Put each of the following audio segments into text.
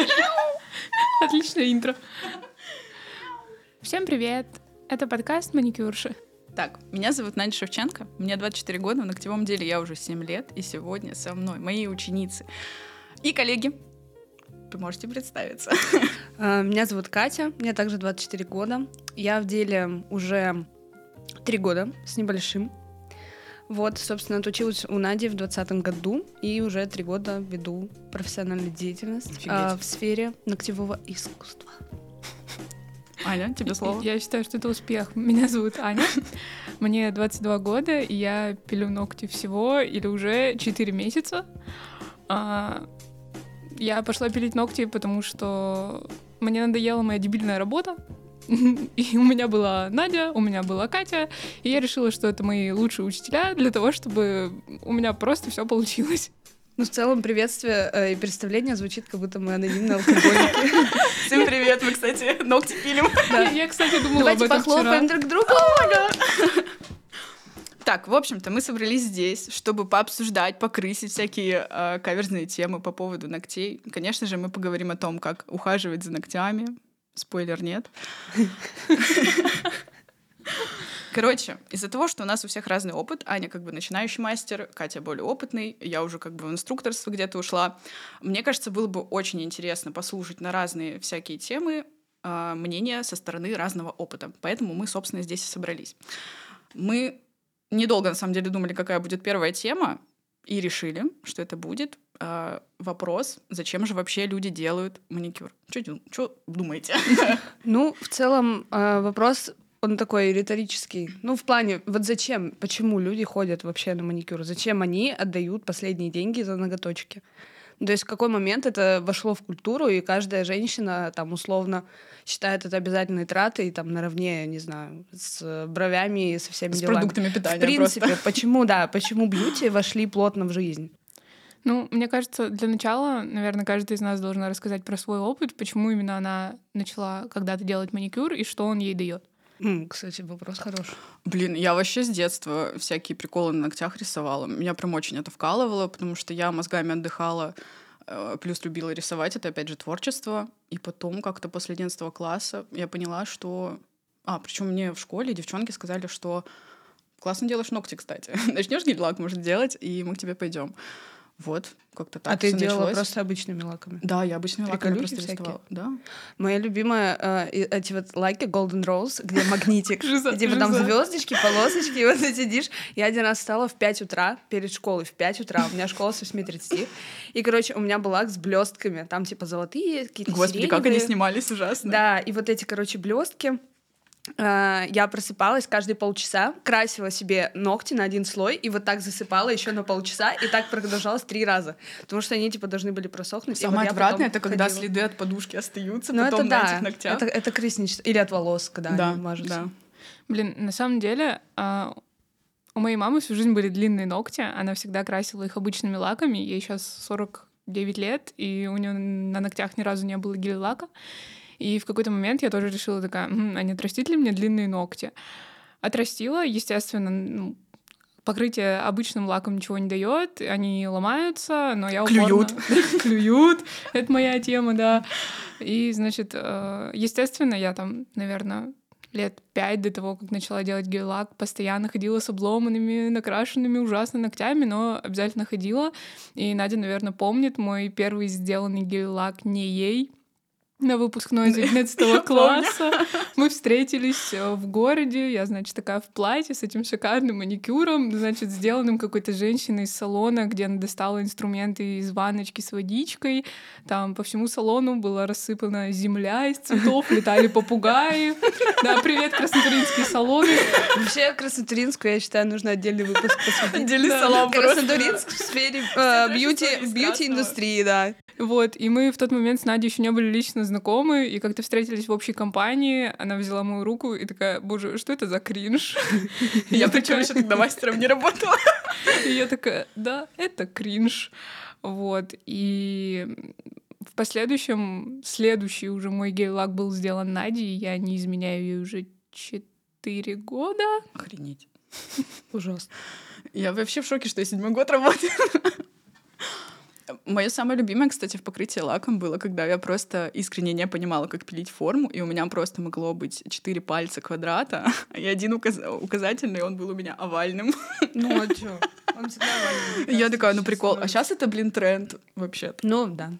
Отличное интро. Всем привет! Это подкаст «Маникюрши». Так, меня зовут Надя Шевченко, мне 24 года, в ногтевом деле я уже 7 лет, и сегодня со мной мои ученицы и коллеги. Вы можете представиться. А, Меня зовут Катя, мне также 24 года. Я в деле уже 3 года с небольшим. Вот, собственно, отучилась у Нади в 2020 году и уже 3 года веду профессиональную деятельность а, в сфере ногтевого искусства. Аня, тебе слово. Я считаю, что это успех. Меня зовут Аня. Мне 22 года, и я пилю ногти всего или уже 4 месяца. А, Я пошла пилить ногти, потому что мне надоела моя дебильная работа. И у меня была Надя, у меня была Катя, и я решила, что это мои лучшие учителя для того, чтобы у меня просто все получилось. Ну, в целом, приветствие э, и представление звучит, как будто мы анонимные алкоголики. Всем привет, мы, кстати, ногти пилим. Я, я, кстати, думала Давайте об этом похлопаем друг другу. Так, в общем-то, мы собрались здесь, чтобы пообсуждать, покрысить всякие э, каверзные темы по поводу ногтей. Конечно же, мы поговорим о том, как ухаживать за ногтями. Спойлер нет. Короче, из-за того, что у нас у всех разный опыт, Аня как бы начинающий мастер, Катя более опытный, я уже как бы в инструкторство где-то ушла, мне кажется, было бы очень интересно послушать на разные всякие темы э, мнения со стороны разного опыта. Поэтому мы, собственно, здесь и собрались. Мы недолго, на самом деле, думали, какая будет первая тема, и решили, что это будет э, вопрос, зачем же вообще люди делают маникюр. Что думаете? Ну, в целом, э, вопрос, он такой риторический. Ну, в плане, вот зачем, почему люди ходят вообще на маникюр? Зачем они отдают последние деньги за ноготочки? Ну, То есть в какой момент это вошло в культуру, и каждая женщина там условно считает это обязательной тратой, там наравне, не знаю, с бровями и со всеми С делами. продуктами питания В принципе, просто. почему, да, почему бьюти вошли плотно в жизнь? Ну, мне кажется, для начала, наверное, каждый из нас должна рассказать про свой опыт, почему именно она начала когда-то делать маникюр и что он ей дает. Кстати, вопрос хороший. Блин, я вообще с детства всякие приколы на ногтях рисовала. Меня прям очень это вкалывало, потому что я мозгами отдыхала, э, плюс любила рисовать. Это, опять же, творчество. И потом как-то после 11 класса я поняла, что... А, причем мне в школе девчонки сказали, что классно делаешь ногти, кстати. Начнешь гель-лак, может, делать, и мы к тебе пойдем. Вот, как-то так а ты делала началось. просто обычными лаками? Да, я обычно лаками просто всякие? рисовала. Да. Моя любимая э, эти вот лайки Golden Rose, где магнитик. И типа там звездочки, полосочки, и вот ты сидишь. Я один раз встала в 5 утра перед школой, в 5 утра. У меня школа с 8.30. И, короче, у меня был лак с блестками. Там типа золотые, какие-то Господи, как они снимались ужасно. Да, и вот эти, короче, блестки. Я просыпалась каждые полчаса, красила себе ногти на один слой и вот так засыпала еще на полчаса, и так продолжалось три раза, потому что они типа должны были просохнуть. вот Самое я отвратное это когда ходила. следы от подушки остаются Ну потом это на да, этих ногтях. это, это крысничество. Или от волос, когда да, они мажутся. да. Блин, на самом деле, а, у моей мамы всю жизнь были длинные ногти. Она всегда красила их обычными лаками. Ей сейчас 49 лет, и у нее на ногтях ни разу не было гель-лака. И в какой-то момент я тоже решила такая, «М, а не отрастить ли мне длинные ногти? Отрастила, естественно, ну, покрытие обычным лаком ничего не дает, они ломаются, но я Клюют. упорно- Клюют, это моя тема, да. И, значит, э, естественно, я там, наверное, лет пять до того, как начала делать гель-лак, постоянно ходила с обломанными, накрашенными ужасно ногтями, но обязательно ходила. И Надя, наверное, помнит мой первый сделанный гель-лак не ей, на выпускной из 11 класса. Мы встретились э, в городе, я, значит, такая в платье с этим шикарным маникюром, значит, сделанным какой-то женщиной из салона, где она достала инструменты из ванночки с водичкой. Там по всему салону была рассыпана земля из цветов, летали попугаи. Да, привет, краснотуринские салоны. Вообще, Краснотуринску, я считаю, нужно отдельный выпуск посвятить. Отдельный салон. Краснотуринск в сфере э, бьюти-индустрии, да. Вот, и мы в тот момент с Надей еще не были лично знакомы, и как-то встретились в общей компании, она взяла мою руку и такая, боже, что это за кринж? Я причем еще тогда мастером не работала. и я такая, да, это кринж. Вот, и в последующем, следующий уже мой гель-лак был сделан Надей, я не изменяю ей уже четыре года. Охренеть. Ужасно. Я вообще в шоке, что я седьмой год работаю. Мое самое любимое, кстати, в покрытии лаком было, когда я просто искренне не понимала, как пилить форму, и у меня просто могло быть четыре пальца квадрата, и один указ... указательный, он был у меня овальным. Ну, а чё? Он всегда овальный. Я такая, ну прикол. А сейчас это, блин, тренд вообще. Ну, да.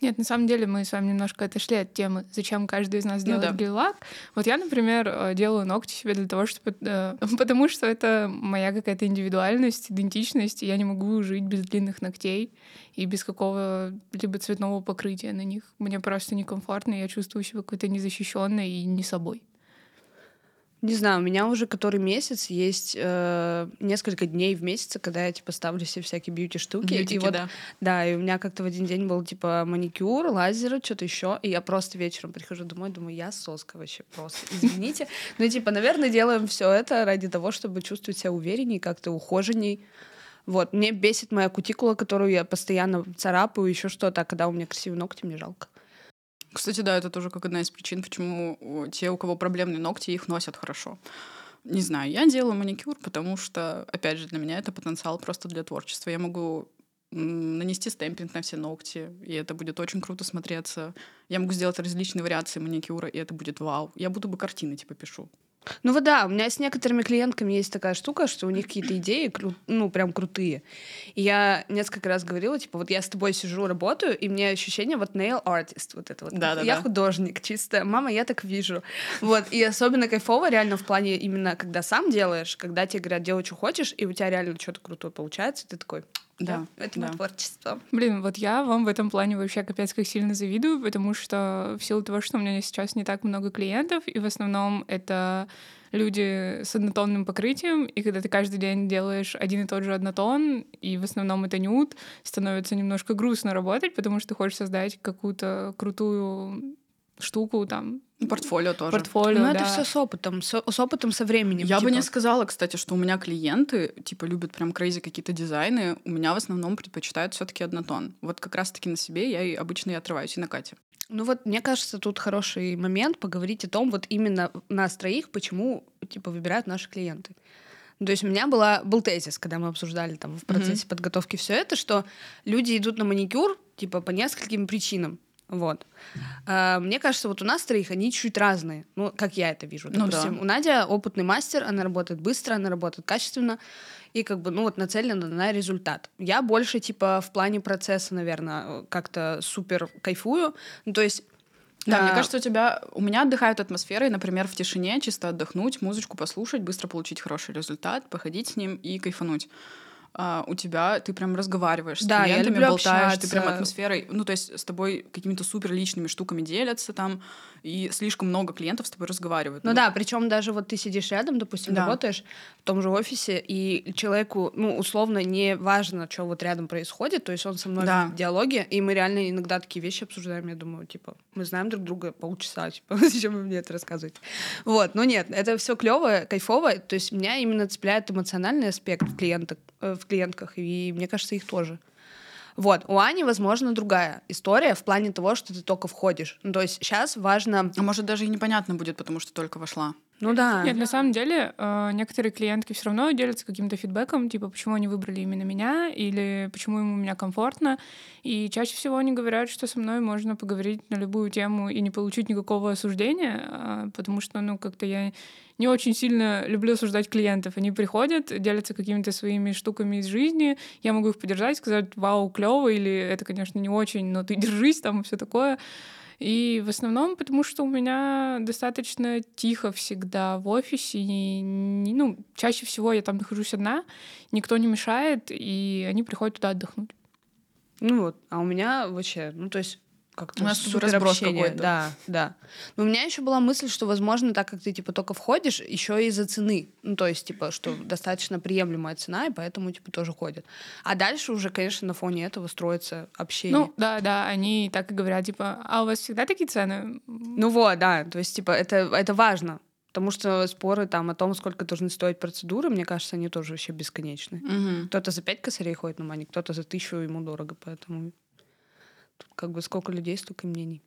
Нет, на самом деле мы с вами немножко отошли от темы, зачем каждый из нас Ну делает да. гель-лак. Вот я, например, э, делаю ногти себе для того, чтобы... э, Потому что это моя какая-то индивидуальность, идентичность, и я не могу жить без длинных ногтей и без какого-либо цветного покрытия на них. Мне просто некомфортно, я чувствую себя какой-то незащищенной и не собой. Не знаю, у меня уже который месяц есть э, несколько дней в месяце, когда я типа ставлю себе всякие бьюти-штуки. Бьютики, и вот, да. да, и у меня как-то в один день был типа маникюр, лазеры, что-то еще. И я просто вечером прихожу домой, думаю, я соска вообще просто. Извините. Ну, типа, наверное, делаем все это ради того, чтобы чувствовать себя уверенней, как-то ухоженней. Вот, мне бесит моя кутикула, которую я постоянно царапаю, еще что-то, а когда у меня красивые ногти, мне жалко. Кстати, да, это тоже как одна из причин, почему те, у кого проблемные ногти, их носят хорошо. Не знаю, я делаю маникюр, потому что, опять же, для меня это потенциал просто для творчества. Я могу нанести стемпинг на все ногти, и это будет очень круто смотреться. Я могу сделать различные вариации маникюра, и это будет вау. Я буду бы картины типа пишу. Ну вот да, у меня с некоторыми клиентками есть такая штука, что у них какие-то идеи, кру- ну, прям крутые. И я несколько раз говорила, типа, вот я с тобой сижу, работаю, и мне ощущение, вот nail artist, вот это вот. Да-да-да. Я художник, чисто. Мама, я так вижу. Вот, и особенно кайфово реально в плане именно, когда сам делаешь, когда тебе говорят, делай, что хочешь, и у тебя реально что-то крутое получается, ты такой, Да, да, это да. творчество. Блин, вот я вам в этом плане вообще капец как сильно завидую, потому что в силу того, что у меня сейчас не так много клиентов, и в основном это люди с однотонным покрытием, и когда ты каждый день делаешь один и тот же однотон, и в основном это нюд, становится немножко грустно работать, потому что ты хочешь создать какую-то крутую штуку, там, Ну, Портфолио тоже. портфолио, Но это да. все с опытом, с опытом, со временем. Я бы типа. не сказала, кстати, что у меня клиенты, типа, любят прям крейзи какие-то дизайны. У меня в основном предпочитают все таки однотон. Вот как раз-таки на себе я и обычно и отрываюсь, и на Кате. Ну вот, мне кажется, тут хороший момент поговорить о том, вот именно нас троих, почему, типа, выбирают наши клиенты. Ну, То есть у меня была, был тезис, когда мы обсуждали там в процессе подготовки все это, что люди идут на маникюр, типа, по нескольким причинам. Вот. А, мне кажется, вот у нас троих они чуть разные. Ну, как я это вижу. Ну Допустим, да. у Надя опытный мастер, она работает быстро, она работает качественно и как бы, ну, вот нацелена на результат. Я больше, типа, в плане процесса, наверное, как-то супер кайфую. Ну, то есть Да, мне а, кажется, у тебя... У меня отдыхают атмосферой, например, в тишине, чисто отдохнуть, музычку послушать, быстро получить хороший результат, походить с ним и кайфануть. А у тебя ты прям разговариваешь с Да, клиентами, болтаешь, ты прям общаться. атмосферой, ну то есть с тобой какими-то супер личными штуками делятся там, и слишком много клиентов с тобой разговаривают. Ну да, причем даже вот ты сидишь рядом, допустим, Да. работаешь в том же офисе, и человеку, ну, условно, не важно, что вот рядом происходит, то есть он со мной Да. в диалоге, и мы реально иногда такие вещи обсуждаем, я думаю, типа, мы знаем друг друга полчаса, типа, зачем вы мне это рассказываете? Вот, ну нет, это все клево, кайфово, то есть меня именно цепляет эмоциональный аспект в клиентах, э, в клиентках, и мне кажется, их тоже. Вот, у Ани, возможно, другая история в плане того, что ты только входишь. Ну, то есть сейчас важно... А может, даже и непонятно будет, потому что только вошла. Ну да. Нет, на самом деле, э, некоторые клиентки все равно делятся каким-то фидбэком, типа, почему они выбрали именно меня, или почему им у меня комфортно. И чаще всего они говорят, что со мной можно поговорить на любую тему и не получить никакого осуждения, а, потому что, ну, как-то я не очень сильно люблю осуждать клиентов. Они приходят, делятся какими-то своими штуками из жизни, я могу их поддержать, сказать, вау, клево, или это, конечно, не очень, но ты держись там и все такое. И в основном потому, что у меня достаточно тихо всегда в офисе. И, ну, чаще всего я там нахожусь одна, никто не мешает, и они приходят туда отдохнуть. Ну вот, а у меня вообще, ну то есть как-то У нас супер разброс какой-то. Да, да. Но у меня еще была мысль, что, возможно, так как ты типа только входишь, еще из-за цены. Ну, то есть, типа, что достаточно приемлемая цена, и поэтому типа тоже ходят. А дальше уже, конечно, на фоне этого строится общение. Ну, да, да, они так и говорят, типа, а у вас всегда такие цены? Ну вот, да, то есть, типа, это, это важно. Потому что споры там о том, сколько должны стоить процедуры, мне кажется, они тоже вообще бесконечны. Мгм. Кто-то за пять косарей ходит на маник, кто-то за тысячу, ему дорого, поэтому тут как бы сколько людей, столько мнений.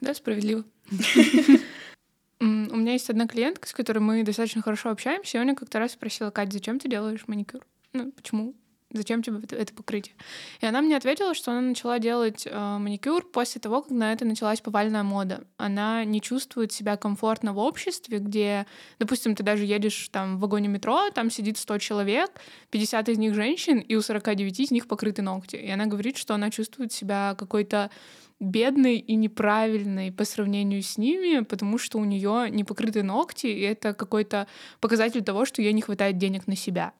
Да, справедливо. У меня есть одна клиентка, с которой мы достаточно хорошо общаемся, и она как-то раз спросила, Кать, зачем ты делаешь маникюр? Ну, почему? Зачем тебе это, покрытие? И она мне ответила, что она начала делать э, маникюр после того, как на это началась повальная мода. Она не чувствует себя комфортно в обществе, где, допустим, ты даже едешь там в вагоне метро, там сидит 100 человек, 50 из них женщин, и у 49 из них покрыты ногти. И она говорит, что она чувствует себя какой-то бедной и неправильной по сравнению с ними, потому что у нее не покрыты ногти, и это какой-то показатель того, что ей не хватает денег на себя.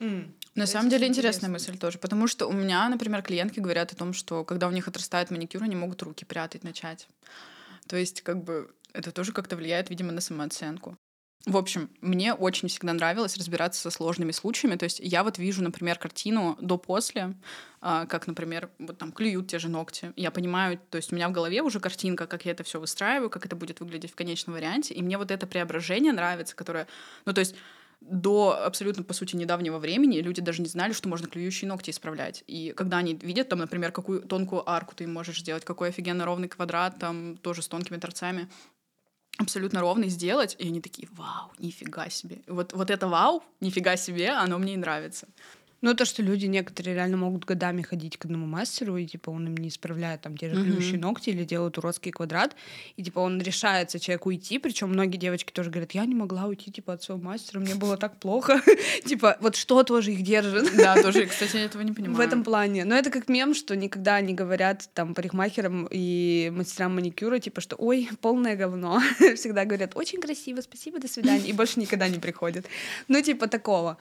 Mm. На самом деле интересная мысль тоже, потому что у меня, например, клиентки говорят о том, что когда у них отрастает маникюр, они могут руки прятать начать. То есть как бы это тоже как-то влияет, видимо, на самооценку. В общем, мне очень всегда нравилось разбираться со сложными случаями. То есть я вот вижу, например, картину до-после, а, как, например, вот там клюют те же ногти. Я понимаю, то есть у меня в голове уже картинка, как я это все выстраиваю, как это будет выглядеть в конечном варианте. И мне вот это преображение нравится, которое... Ну, то есть до абсолютно, по сути, недавнего времени люди даже не знали, что можно клюющие ногти исправлять. И когда они видят, там, например, какую тонкую арку ты можешь сделать, какой офигенно ровный квадрат, там, тоже с тонкими торцами, абсолютно ровный сделать, и они такие, вау, нифига себе. Вот, вот это вау, нифига себе, оно мне и нравится. Ну, то, что люди некоторые реально могут годами ходить к одному мастеру, и, типа, он им не исправляет там те же клюющие mm-hmm. ногти или делает уродский квадрат, и, типа, он решается человеку уйти, причем многие девочки тоже говорят, я не могла уйти, типа, от своего мастера, мне было так плохо. Типа, вот что тоже их держит. Да, тоже, кстати, я этого не понимаю. В этом плане. Но это как мем, что никогда не говорят там парикмахерам и мастерам маникюра, типа, что, ой, полное говно. Всегда говорят, очень красиво, спасибо, до свидания, и больше никогда не приходят. Ну, типа, такого.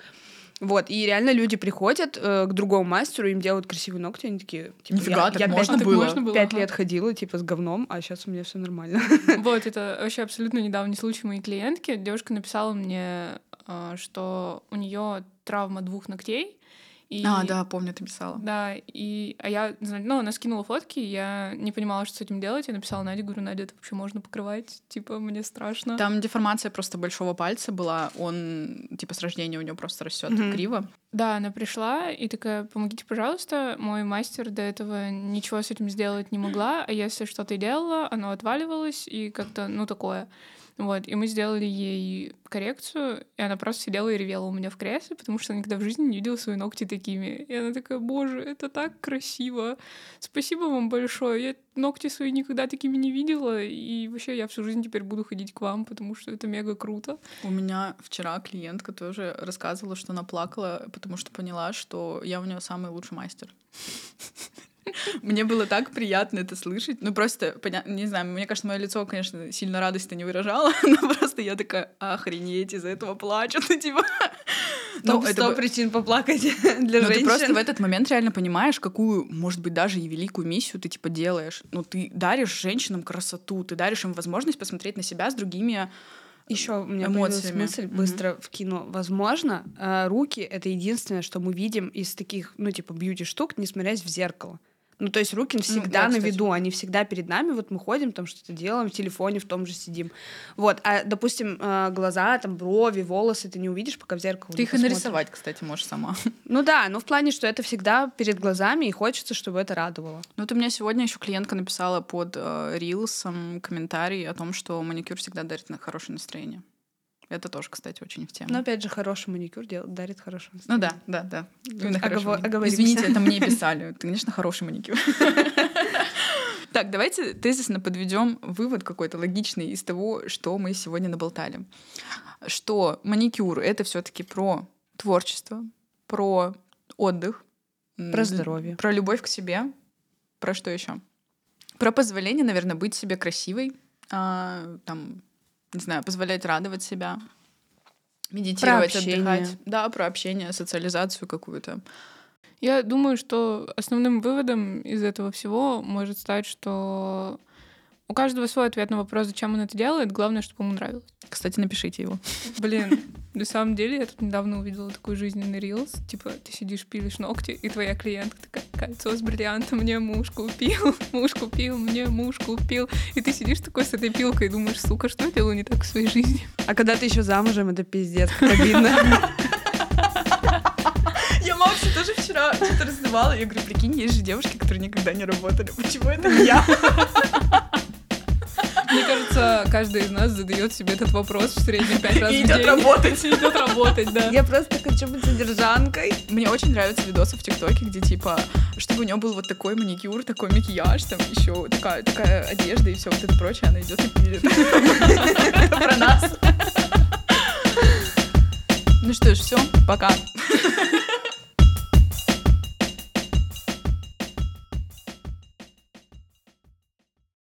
Вот, и реально люди приходят э, к другому мастеру, им делают красивые ногти, они такие, типа, Нифига, я, так я можно, 5, было. можно было. Пять ага. лет ходила, типа, с говном, а сейчас у меня все нормально. Вот, это вообще абсолютно недавний случай моей клиентки. Девушка написала мне, э, что у нее травма двух ногтей, и, а, да, помню, ты писала. Да, и а я, ну, она скинула фотки, я не понимала, что с этим делать. Я написала Наде, говорю, Надя, это вообще можно покрывать? Типа, мне страшно. Там деформация просто большого пальца была. Он, типа, с рождения у него просто растет mm-hmm. криво. Да, она пришла и такая, помогите, пожалуйста. Мой мастер до этого ничего с этим сделать не могла, а если что-то делала, оно отваливалось и как-то, ну, такое. Вот, и мы сделали ей коррекцию, и она просто сидела и ревела у меня в кресле, потому что она никогда в жизни не видела свои ногти такими. И она такая, боже, это так красиво. Спасибо вам большое. Я ногти свои никогда такими не видела, и вообще я всю жизнь теперь буду ходить к вам, потому что это мега круто. У меня вчера клиентка тоже рассказывала, что она плакала, потому что поняла, что я у нее самый лучший мастер. Мне было так приятно это слышать. Ну, просто, понятно, не знаю, мне кажется, мое лицо, конечно, сильно радость-то не выражало, но просто я такая, охренеть, из-за этого плачут, ну, типа... Ну, это сто причин поплакать для но женщин. ты просто в этот момент реально понимаешь, какую, может быть, даже и великую миссию ты, типа, делаешь. Ну, ты даришь женщинам красоту, ты даришь им возможность посмотреть на себя с другими еще у меня эмоциями. мысль быстро mm-hmm. вкину. Возможно, э, руки это единственное, что мы видим из таких, ну, типа, бьюти штук, не смотрясь в зеркало. Ну, то есть руки всегда ну, да, на виду, они всегда перед нами. Вот мы ходим, там что-то делаем, в телефоне в том же сидим. Вот, а, допустим, э, глаза, там, брови, волосы ты не увидишь, пока в зеркало Ты их и нарисовать, кстати, можешь сама. Ну да, но в плане, что это всегда перед глазами, и хочется, чтобы это радовало. Ну, вот у меня сегодня еще клиентка написала под э, рилсом комментарий о том, что маникюр всегда дарит на хорошее настроение. Это тоже, кстати, очень в тему. Но опять же, хороший маникюр делает, дарит хорошее Ну да, да, да. Именно Оговор... Извините, это мне писали. Ты, конечно, хороший маникюр. Так, давайте тезисно подведем вывод какой-то логичный из того, что мы сегодня наболтали. Что маникюр — это все таки про творчество, про отдых, про здоровье, про любовь к себе, про что еще? Про позволение, наверное, быть себе красивой, а, там, не знаю, позволять радовать себя, медитировать, отдыхать. Да, про общение, социализацию какую-то. Я думаю, что основным выводом из этого всего может стать, что у каждого свой ответ на вопрос, зачем он это делает. Главное, чтобы ему нравилось. Кстати, напишите его. Блин, на самом деле, я тут недавно увидела такой жизненный рилс. Типа, ты сидишь, пилишь ногти, и твоя клиентка такая, кольцо с бриллиантом мне муж купил, муж купил, мне муж купил. И ты сидишь такой с этой пилкой и думаешь, сука, что я делаю не так в своей жизни? А когда ты еще замужем, это пиздец, как обидно. Я Максу тоже вчера что-то раздавала. Я говорю, прикинь, есть же девушки, которые никогда не работали. Почему это не я? Мне кажется, каждый из нас задает себе этот вопрос в среднем пять раз И в идет день. работать. И идет работать, да. Я просто хочу быть содержанкой. Мне очень нравятся видосы в ТикТоке, где типа, чтобы у нее был вот такой маникюр, такой макияж, там еще такая, такая одежда и все вот это прочее, она идет и пилит. Это Про нас. Ну что ж, все, пока.